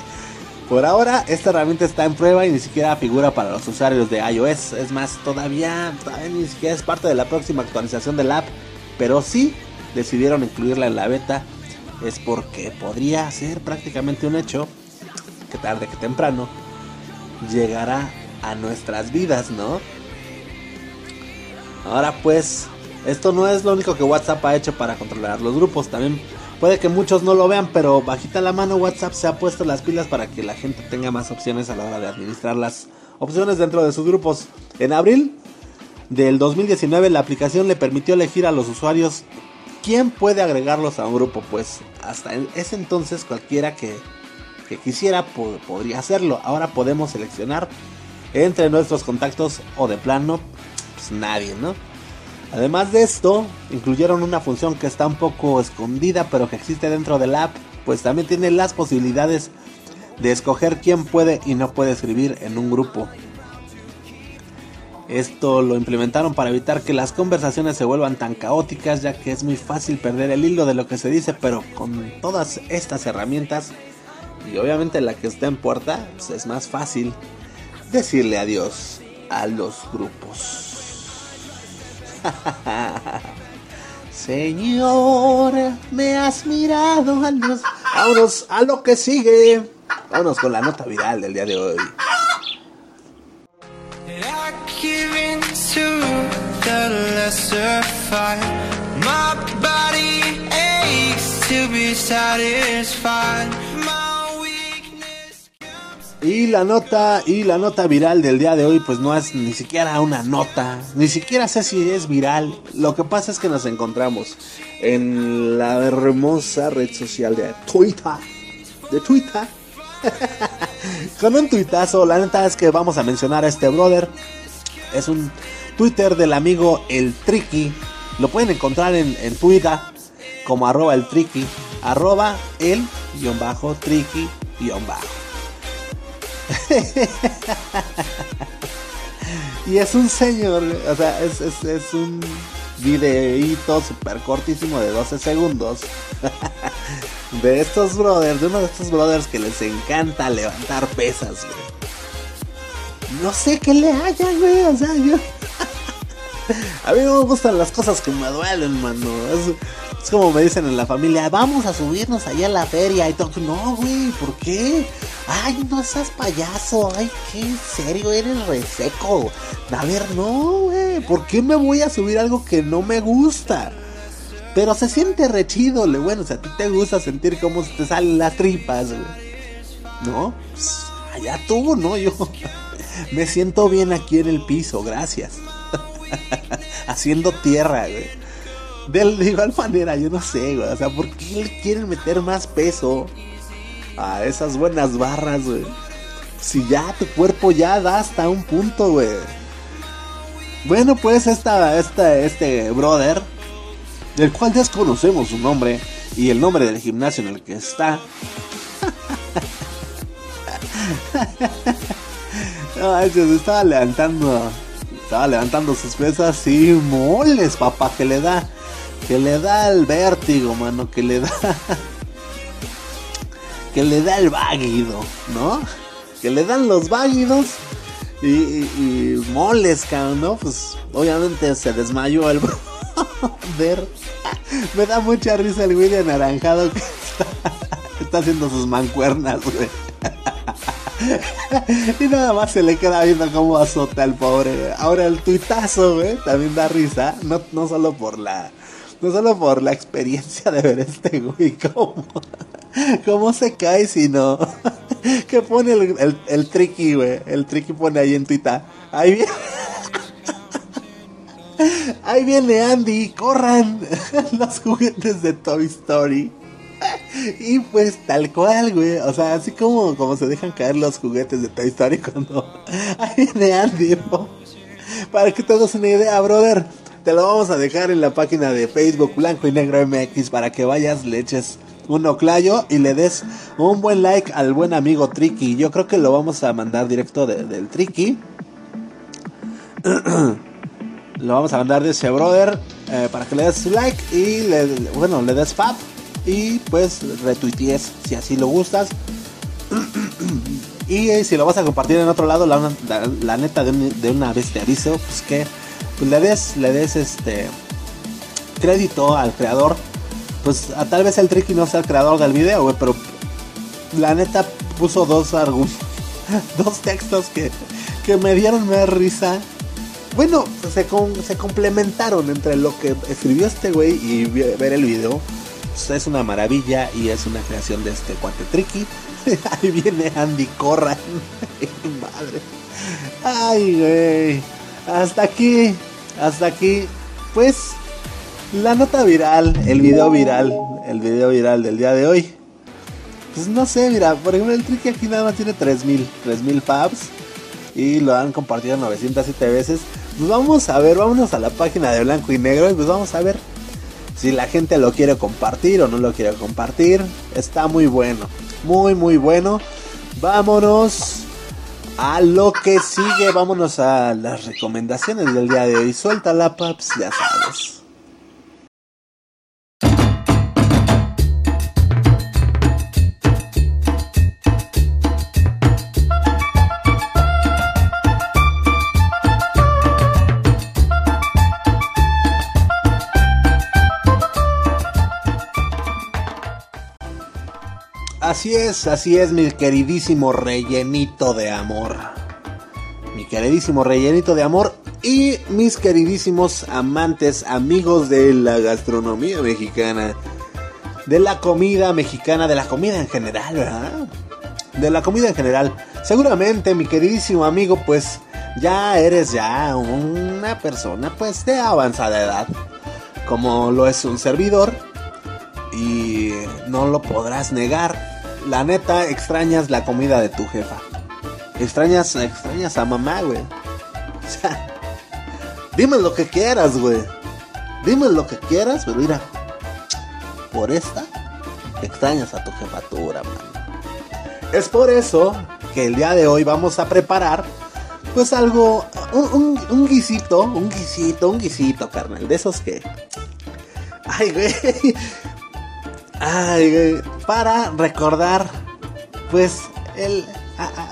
Por ahora, esta herramienta está en prueba y ni siquiera figura para los usuarios de iOS. Es más, todavía, todavía ni siquiera es parte de la próxima actualización del app. Pero sí decidieron incluirla en la beta. Es porque podría ser prácticamente un hecho que tarde que temprano llegará a nuestras vidas, ¿no? Ahora pues, esto no es lo único que WhatsApp ha hecho para controlar los grupos. También puede que muchos no lo vean, pero bajita la mano WhatsApp se ha puesto las pilas para que la gente tenga más opciones a la hora de administrar las opciones dentro de sus grupos. En abril del 2019 la aplicación le permitió elegir a los usuarios quién puede agregarlos a un grupo. Pues hasta ese entonces cualquiera que, quisiera podría hacerlo. Ahora podemos seleccionar entre nuestros contactos o de plano pues nadie, ¿no? Además de esto, incluyeron una función que está un poco escondida, pero que existe dentro del app, pues también tiene las posibilidades de escoger quién puede y no puede escribir en un grupo. Esto lo implementaron para evitar que las conversaciones se vuelvan tan caóticas, ya que es muy fácil perder el hilo de lo que se dice, pero con todas estas herramientas, y obviamente la que está en puerta, pues es más fácil decirle adiós a los grupos. Señor, me has mirado a los... Vámonos a lo que sigue. Vámonos con la nota viral del día de hoy. My body aches to be satisfied. Y la nota y la nota viral del día de hoy pues no es ni siquiera una nota, ni siquiera sé si es viral. Lo que pasa es que nos encontramos en la hermosa red social de Twitter, de Twitter. Con un tuitazo, la neta es que vamos a mencionar a este brother. Es un Twitter del amigo El Tricky. Lo pueden encontrar en, Twitter como arroba el Tricky, arroba el guion bajo Tricky guion bajo. y es un señor, o sea, es, es, un videíto super cortísimo de 12 segundos. de estos brothers, de uno de estos brothers que les encanta levantar pesas, No sé qué le haya, güey, o sea, yo... A mí no me gustan las cosas que me duelen, mano. Es como me dicen en la familia, vamos a subirnos allá a la feria y todo. No, güey, ¿por qué? Ay, no seas payaso. Ay, qué serio, eres reseco. A ver, no, güey. ¿Por qué me voy a subir algo que no me gusta? Pero se siente rechido, le bueno, o sea, a ti te gusta sentir cómo te salen las tripas, güey. ¿No? Pues, allá tú, ¿no? Yo me siento bien aquí en el piso, gracias. Haciendo tierra, güey. de igual manera, yo no sé, güey. O sea, ¿por qué quieren meter más peso a esas buenas barras, güey? Si ya tu cuerpo ya da hasta un punto, güey. Bueno, pues esta, esta, este brother, del cual desconocemos su nombre y el nombre del gimnasio en el que está. no, se estaba levantando, estaba levantando sus pesas y moles, papá, que le da, que le da el vértigo, mano, que le da, que le da el váguido, ¿no? Que le dan los váguidos y, moles, cabrón, ¿no? Pues obviamente se desmayó el brother. Me da mucha risa el güey de que está, haciendo sus mancuernas, güey. y nada más se le queda viendo cómo azota al pobre. Ahora el tuitazo, güey, también da risa. No, no solo por la. No solo por la experiencia de ver este güey cómo, cómo se cae, sino que pone el, el, el tricky, güey. El tricky pone ahí en Twitter. Ahí viene. Ahí viene Andy, corran los juguetes de Toy Story. Y pues tal cual, güey. O sea, así como, como se dejan caer los juguetes de Toy Story cuando ahí viene Andy. Para que hagas una idea, brother. Te lo vamos a dejar en la página de Facebook Blanco y Negro MX para que vayas, le eches un oclayo y le des un buen like al buen amigo Tricky. Yo creo que lo vamos a mandar directo del Tricky. lo vamos a mandar de ese brother eh, para que le des like y le, bueno, le des fab y pues retuitees si así lo gustas. y eh, si lo vas a compartir en otro lado, la, la, neta de, una vez te aviso, pues que pues le des, le des este crédito al creador. Pues a, tal vez el Tricky no sea el creador del video, pero la neta puso dos dos textos que, que me dieron más risa bueno, se, se complementaron entre lo que escribió este güey y ver el video. Pues, es una maravilla y es una creación de este cuate tricky. Ahí viene Andy Corran. Madre. Ay, güey. Hasta aquí. Hasta aquí. Pues la nota viral, el video viral, el video viral del día de hoy. Pues no sé, mira, por ejemplo el tricky aquí nada más tiene 3000, 3000 pubs y lo han compartido 907 veces. Pues vamos a ver, vámonos a la página de blanco y negro y pues vamos a ver si la gente lo quiere compartir o no lo quiere compartir. Está muy bueno, muy muy bueno. Vámonos a lo que sigue, vámonos a las recomendaciones del día de hoy. Suelta la paps, ya sabes. Así es, así es, mi queridísimo rellenito de amor. Mi queridísimo rellenito de amor y mis queridísimos amantes, amigos de la gastronomía mexicana. De la comida mexicana, de la comida en general. De la comida en general. Seguramente, mi queridísimo amigo, pues ya eres ya una persona pues de avanzada edad. Como lo es un servidor. Y no lo podrás negar la neta, extrañas la comida de tu jefa. Extrañas, extrañas a mamá, güey. O sea, dime lo que quieras, güey. Dime lo que quieras, pero mira, por esta, extrañas a tu jefatura, man. Es por eso que el día de hoy vamos a preparar, pues algo, un, un guisito, un guisito, un guisito, carnal, de esos que... Ay, güey. Ay, para recordar, pues, el,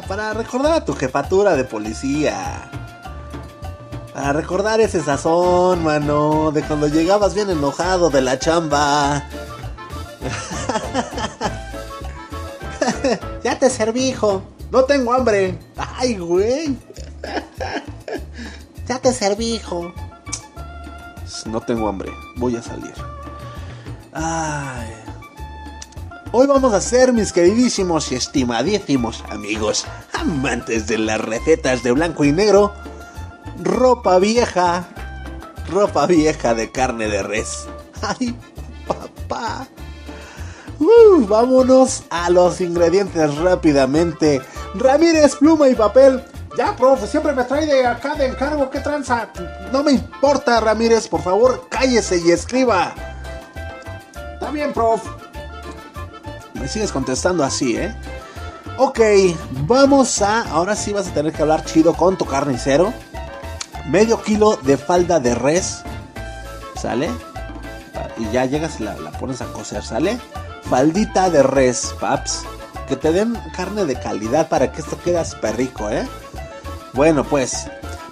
para recordar a tu jefatura de policía. Para recordar ese sazón, mano, de cuando llegabas bien enojado de la chamba. ya te serví, hijo. No tengo hambre. Ay, güey. ya te serví, hijo. No tengo hambre. Voy a salir. Ay. Hoy vamos a hacer, mis queridísimos y estimadísimos amigos, amantes de las recetas de blanco y negro, ropa vieja, ropa vieja de carne de res. Ay, papá. Uh, vámonos a los ingredientes rápidamente. Ramírez, pluma y papel. Ya, profe, siempre me trae de acá de encargo. ¿Qué tranza? No me importa, Ramírez. Por favor, cállese y escriba. Está bien, prof. Me sigues contestando así, ¿eh? Ok, vamos a... Ahora sí vas a tener que hablar chido con tu carnicero. Medio kilo de falda de res. ¿Sale? Y ya llegas y la, pones a cocer, ¿sale? Faldita de res, paps. Que te den carne de calidad para que esto quede súper rico, ¿eh? Bueno, pues,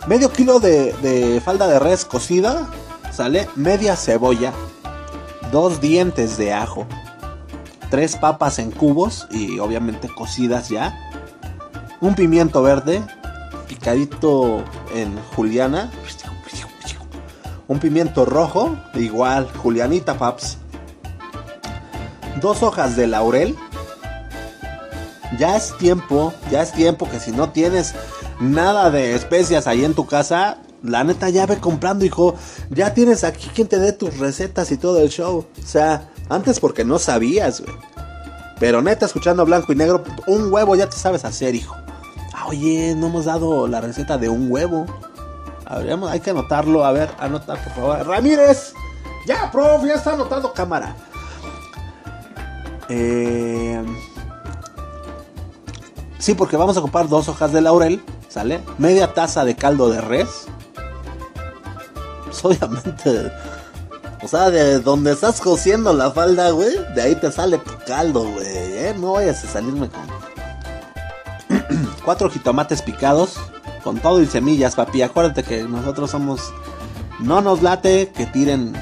medio kilo de, de, falda de res cocida, ¿sale? Media cebolla, dos dientes de ajo, tres papas en cubos y obviamente cocidas ya, un pimiento verde, picadito en juliana, un pimiento rojo, igual, julianita paps, dos hojas de laurel, ya es tiempo, ya es tiempo que si no tienes nada de especias ahí en tu casa, la neta ya ve comprando, hijo. Ya tienes aquí quien te dé tus recetas y todo el show. O sea, antes porque no sabías, güey. Pero neta, escuchando blanco y negro, un huevo ya te sabes hacer, hijo. Ah, oye, no hemos dado la receta de un huevo. Habríamos, hay que anotarlo. A ver, anotar, por favor. Ramírez. Ya, prof, ya está anotando cámara. Eh... Sí, porque vamos a ocupar dos hojas de laurel, ¿sale? Media taza de caldo de res. Pues obviamente, o sea, de donde estás cociendo la falda, güey, de ahí te sale caldo, güey, ¿eh? No vayas a salirme con... Cuatro jitomates picados, con todo y semillas, papi. Acuérdate que nosotros somos... No nos late que tiren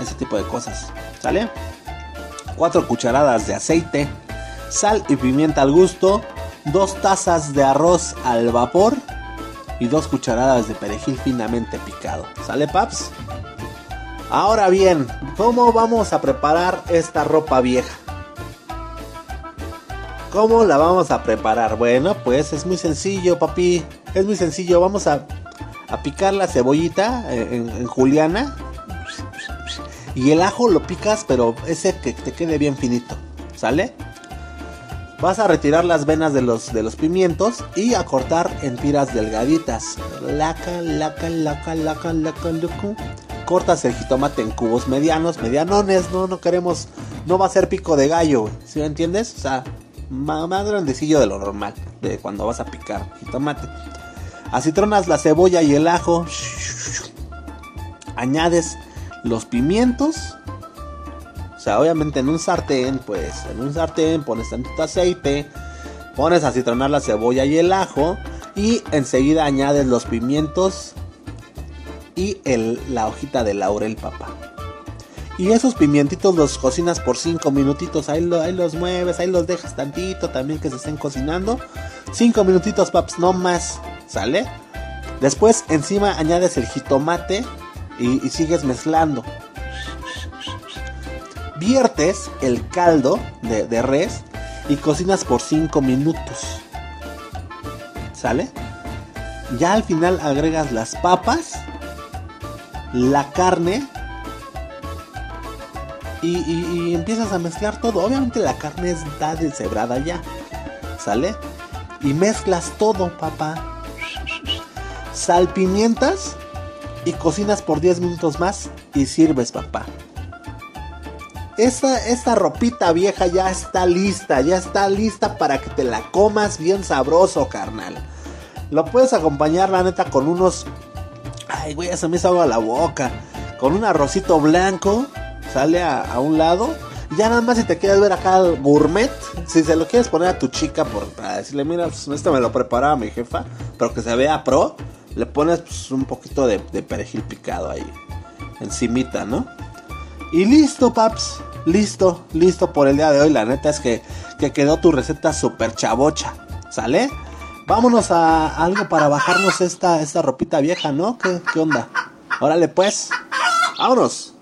ese tipo de cosas, ¿sale? Cuatro cucharadas de aceite, sal y pimienta al gusto, dos tazas de arroz al vapor y dos cucharadas de perejil finamente picado. ¿Sale, paps? Ahora bien, ¿cómo vamos a preparar esta ropa vieja? ¿Cómo la vamos a preparar? Bueno, pues es muy sencillo, papi. Es muy sencillo. Vamos a, picar la cebollita en, en, juliana. Y el ajo lo picas, pero ese que te quede bien finito. ¿Sale? Vas a retirar las venas de los, de los pimientos y a cortar en tiras delgaditas. Laca, laca, laca, laca, laca, laca. Cortas el jitomate en cubos medianos, medianones, no, no queremos, no va a ser pico de gallo, ¿sí me entiendes? O sea, más, más grandecillo de lo normal, de cuando vas a picar jitomate. Acitronas la cebolla y el ajo. Añades los pimientos o sea, obviamente en un sartén, pues en un sartén pones tantito aceite, pones a citronar la cebolla y el ajo y enseguida añades los pimientos y la hojita de laurel, papá. Y esos pimientitos los cocinas por 5 minutitos, ahí, lo, ahí, los mueves, ahí los dejas tantito también que se estén cocinando. 5 minutitos, paps, no más, ¿sale? Después encima añades el jitomate y, y sigues mezclando viertes el caldo de, de, res y cocinas por 5 minutos. ¿Sale? Ya al final agregas las papas, la carne y, empiezas a mezclar todo. Obviamente la carne está deshebrada ya. ¿Sale? Y mezclas todo, papá. Salpimientas y cocinas por 10 minutos más y sirves, papá. Esta, esta ropita vieja ya está lista, ya está lista para que te la comas bien sabroso, carnal. Lo puedes acompañar, la neta, con unos... Ay, güey, se me hizo la boca. Con un arrocito blanco, sale a, un lado. Ya nada más si te quieres ver acá gourmet, si se lo quieres poner a tu chica por, para decirle, mira, pues, esto me lo preparaba mi jefa, pero que se vea pro, le pones pues, un poquito de, de perejil picado ahí, encimita, ¿no? Y listo, paps. Listo, listo por el día de hoy. La neta es que, que quedó tu receta super chavocha. ¿Sale? Vámonos a algo para bajarnos esta, esta ropita vieja, ¿no? ¿Qué, ¿Qué onda? Órale pues. Vámonos.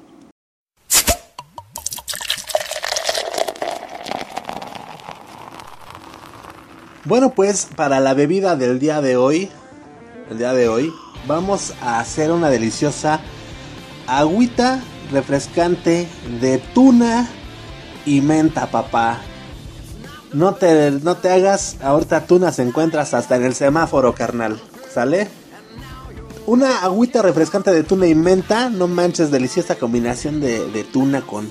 Bueno, pues para la bebida del día de hoy, el día de hoy, vamos a hacer una deliciosa agüita refrescante de tuna y menta, papá. No te, no te hagas, ahorita tuna se encuentras hasta en el semáforo, carnal. ¿Sale? Una agüita refrescante de tuna y menta, no manches, deliciosa combinación de, de tuna con,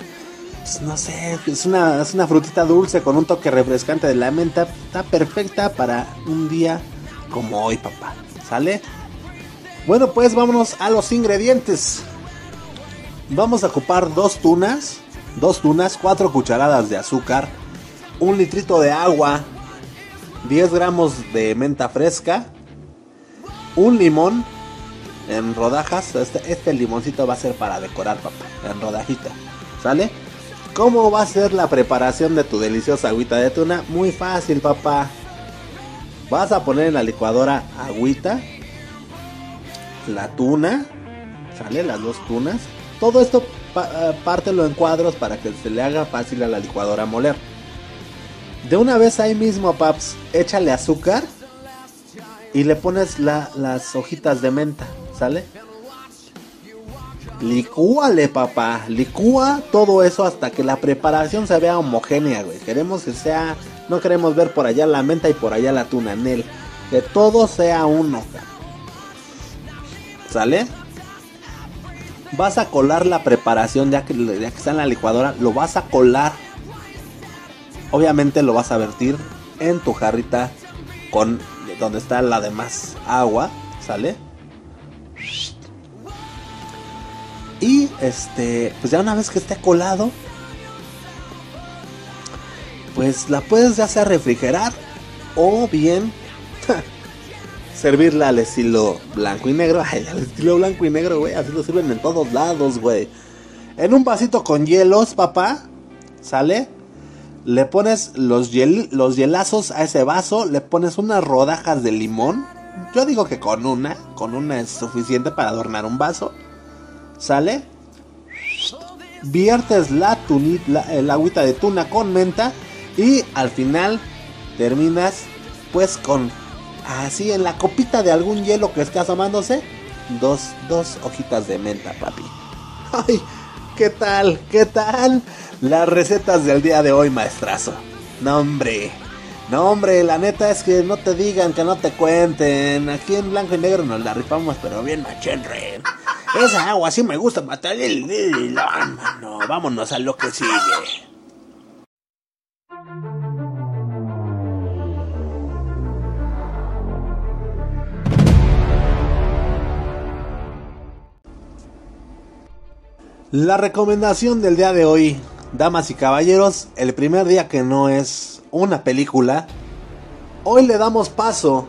pues, no sé, es una, es una frutita dulce con un toque refrescante de la menta. Está perfecta para un día como hoy, papá. ¿Sale? Bueno, pues vámonos a los ingredientes. Vamos a ocupar dos tunas, dos tunas, cuatro cucharadas de azúcar, un litrito de agua, 10 gramos de menta fresca, un limón en rodajas. Este, este limoncito va a ser para decorar, papá, en rodajita. ¿Sale? ¿Cómo va a ser la preparación de tu deliciosa agüita de tuna? Muy fácil, papá. Vas a poner en la licuadora agüita, la tuna, ¿sale? Las dos tunas. Todo esto eh, pártelo en cuadros para que se le haga fácil a la licuadora moler. De una vez ahí mismo, paps, échale azúcar y le pones las hojitas de menta, ¿sale? Licúale, papá. Licúa todo eso hasta que la preparación se vea homogénea, güey. Queremos que sea. No queremos ver por allá la menta y por allá la tuna, Nel. Que todo sea uno, ¿Sale? Vas a colar la preparación ya que, ya que está en la licuadora. Lo vas a colar. Obviamente lo vas a vertir en tu jarrita con donde está la demás agua. ¿Sale? Y este, pues ya una vez que esté colado, pues la puedes ya sea refrigerar o bien servirla al estilo blanco y negro. Ay, al estilo blanco y negro, güey, así lo sirven en todos lados, güey. En un vasito con hielos, papá, ¿sale? Le pones los, los hielazos a ese vaso, le pones unas rodajas de limón. Yo digo que con una, con una es suficiente para adornar un vaso. ¿Sale? Viertes la, el agüita de tuna con menta y al final terminas pues con así en la copita de algún hielo que esté asomándose dos, dos hojitas de menta, papi. Ay, ¿qué tal? ¿Qué tal? Las recetas del día de hoy, maestrazo. No, hombre. No, hombre, la neta es que no te digan, que no te cuenten. Aquí en blanco y negro nos la rifamos, pero bien machenre. Esa agua sí me gusta matar el No, vámonos a lo que sigue. La recomendación del día de hoy, damas y caballeros, el primer día que no es una película, hoy le damos paso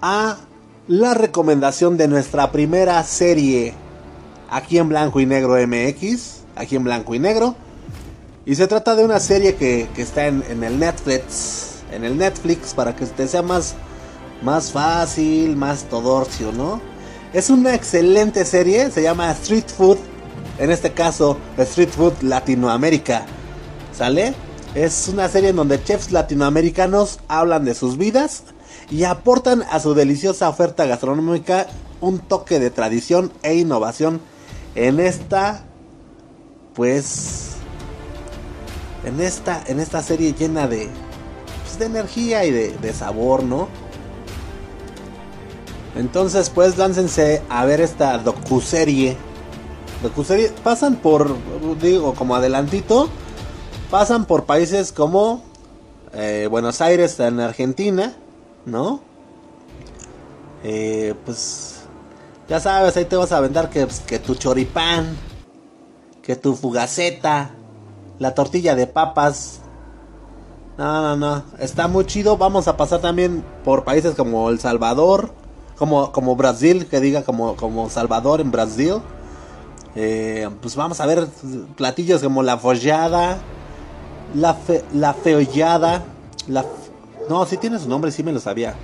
a la recomendación de nuestra primera serie aquí en blanco y negro MX, aquí en blanco y negro. Y se trata de una serie que, está en, el Netflix, en el Netflix para que te sea más, más fácil, más todorcio, ¿no? Es una excelente serie, se llama Street Food, en este caso Street Food Latinoamérica, ¿sale? Es una serie en donde chefs latinoamericanos hablan de sus vidas y aportan a su deliciosa oferta gastronómica un toque de tradición e innovación en esta pues en esta en esta serie llena de pues, de energía y de, de sabor, ¿no? Entonces, pues láncense a ver esta docuserie. Pasan por digo como adelantito pasan por países como eh, Buenos Aires en Argentina, ¿no? Eh, pues ya sabes, ahí te vas a vender que, pues, que tu choripán, que tu fugaceta, la tortilla de papas. No, no, no, está muy chido. Vamos a pasar también por países como El Salvador, como, como Brasil, que diga como, como Salvador en Brasil. Eh, pues vamos a ver platillos como la follada, la, fe, la feollada, la no, si tiene su nombre, sí me lo sabía.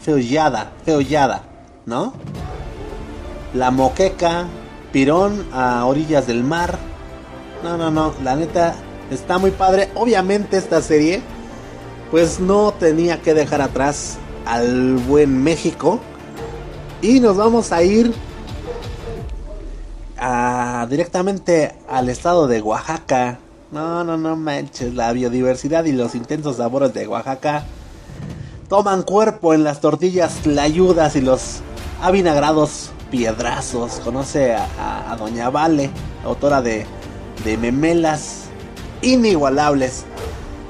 Feollada, feollada, ¿no? La moqueca, pirón a orillas del mar. No, no, no, la neta está muy padre. Obviamente esta serie, pues no tenía que dejar atrás al buen México. Y nos vamos a ir a, directamente al estado de Oaxaca. No, no, no manches, la biodiversidad y los intensos sabores de Oaxaca toman cuerpo en las tortillas tlayudas y los avinagrados piedrazos. Conoce a, Doña Vale, autora de, de memelas inigualables.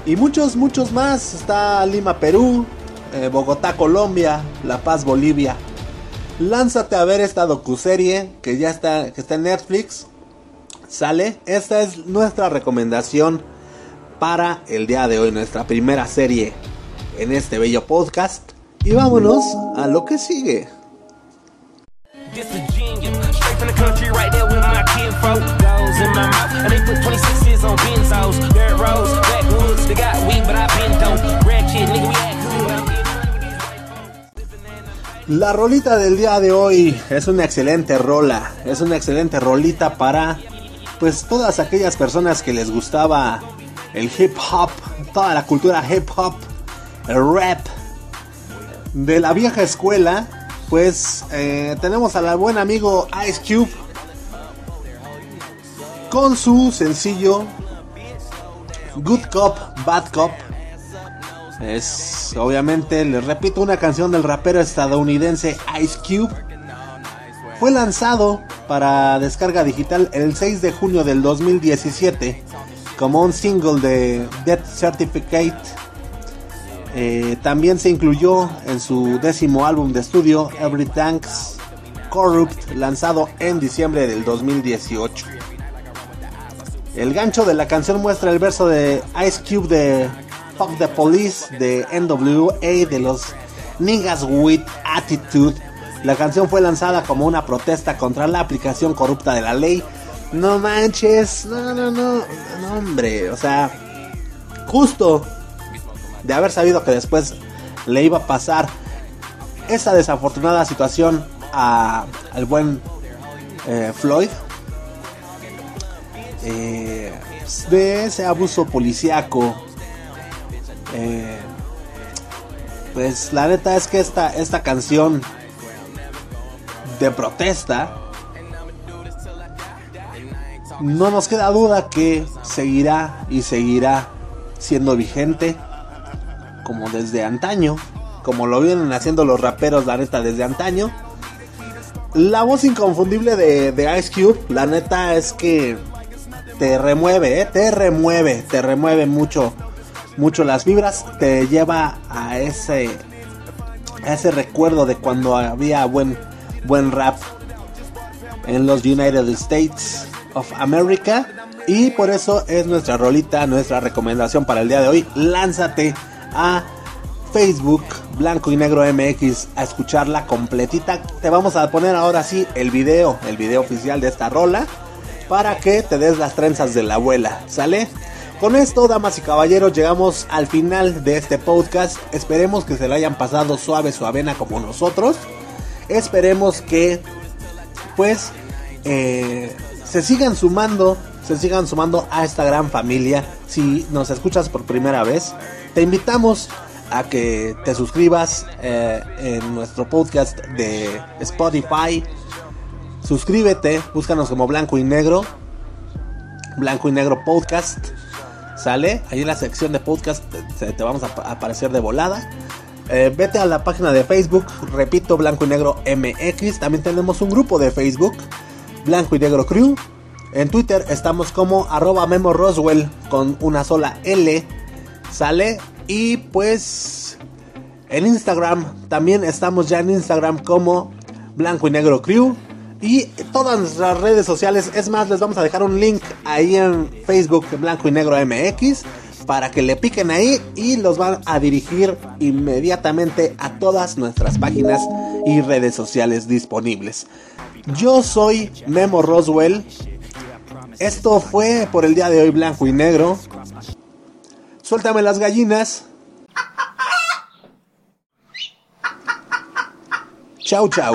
Y muchos, muchos más. Está Lima, Perú, eh, Bogotá, Colombia, La Paz, Bolivia. Lánzate a ver esta docuserie que ya está, que está en Netflix. Sale. Esta es nuestra recomendación para el día de hoy, nuestra primera serie en este bello podcast. Y vámonos a lo que sigue. La rolita del día de hoy es una excelente rola, es una excelente rolita para pues todas aquellas personas que les gustaba el hip hop, toda la cultura hip hop, el rap. De la vieja escuela, pues eh, tenemos al buen amigo Ice Cube con su sencillo Good Cop, Bad Cop es obviamente, les repito, una canción del rapero estadounidense Ice Cube. Fue lanzado para descarga digital el 6 de junio del 2017 como un single de Death Certificate. Eh, también se incluyó en su décimo álbum de estudio Everything's Corrupt, lanzado en diciembre del 2018. El gancho de la canción muestra el verso de Ice Cube de Fuck the Police de NWA de los Niggas with Attitude. La canción fue lanzada como una protesta contra la aplicación corrupta de la ley. No manches, no, no, no, no, hombre, o sea, justo de haber sabido que después le iba a pasar esa desafortunada situación al buen eh, Floyd eh, de ese abuso policíaco eh, pues la neta es que esta, esta canción de protesta no nos queda duda que seguirá y seguirá siendo vigente como desde antaño, como lo vienen haciendo los raperos, la neta, desde antaño. La voz inconfundible de, de Ice Cube, la neta es que te remueve, ¿eh? te remueve, te remueve mucho mucho las vibras, te lleva a ese, a ese recuerdo de cuando había buen, buen rap en los United States of America. Y por eso es nuestra rolita, nuestra recomendación para el día de hoy. Lánzate a Facebook Blanco y Negro MX a escucharla completita. Te vamos a poner ahora sí el video, el video oficial de esta rola. Para que te des las trenzas de la abuela. ¿Sale? Con esto, damas y caballeros, llegamos al final de este podcast. Esperemos que se lo hayan pasado suave, suavena como nosotros. Esperemos que, pues, eh, se sigan sumando, se sigan sumando a esta gran familia. Si nos escuchas por primera vez, te invitamos a que te suscribas eh, en nuestro podcast de Spotify. Suscríbete, búscanos como Blanco y Negro. Blanco y Negro Podcast. ¿Sale? Ahí en la sección de podcast te, vamos a aparecer de volada. Eh, vete a la página de Facebook, repito, Blanco y Negro MX. También tenemos un grupo de Facebook, Blanco y Negro Crew. En Twitter estamos como arroba Memo con una sola L. ¿Sale? Y pues en Instagram, también estamos ya en Instagram como Blanco y Negro Crew y todas nuestras redes sociales. Es más, les vamos a dejar un link ahí en Facebook Blanco y Negro MX para que le piquen ahí y los van a dirigir inmediatamente a todas nuestras páginas y redes sociales disponibles. Yo soy Memo Roswell. Esto fue por el día de hoy Blanco y Negro. Suéltame las gallinas. Chau, chau.